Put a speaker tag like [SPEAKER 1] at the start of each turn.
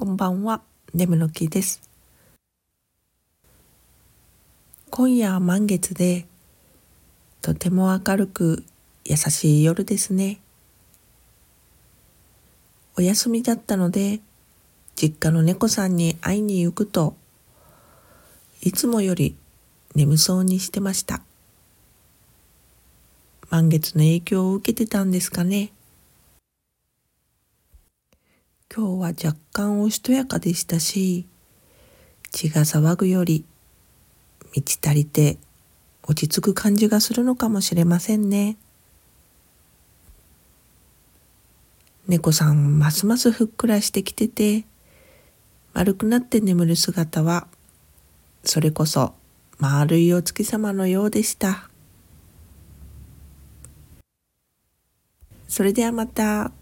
[SPEAKER 1] こんばんは、ネムの木です。今夜は満月で、とても明るく優しい夜ですね。お休みだったので、実家の猫さんに会いに行くと、いつもより眠そうにしてました。満月の影響を受けてたんですかね。今日は若干おしとやかでしたし、血が騒ぐより満ち足りて落ち着く感じがするのかもしれませんね。猫さんますますふっくらしてきてて、丸くなって眠る姿は、それこそ丸いお月様のようでした。それではまた。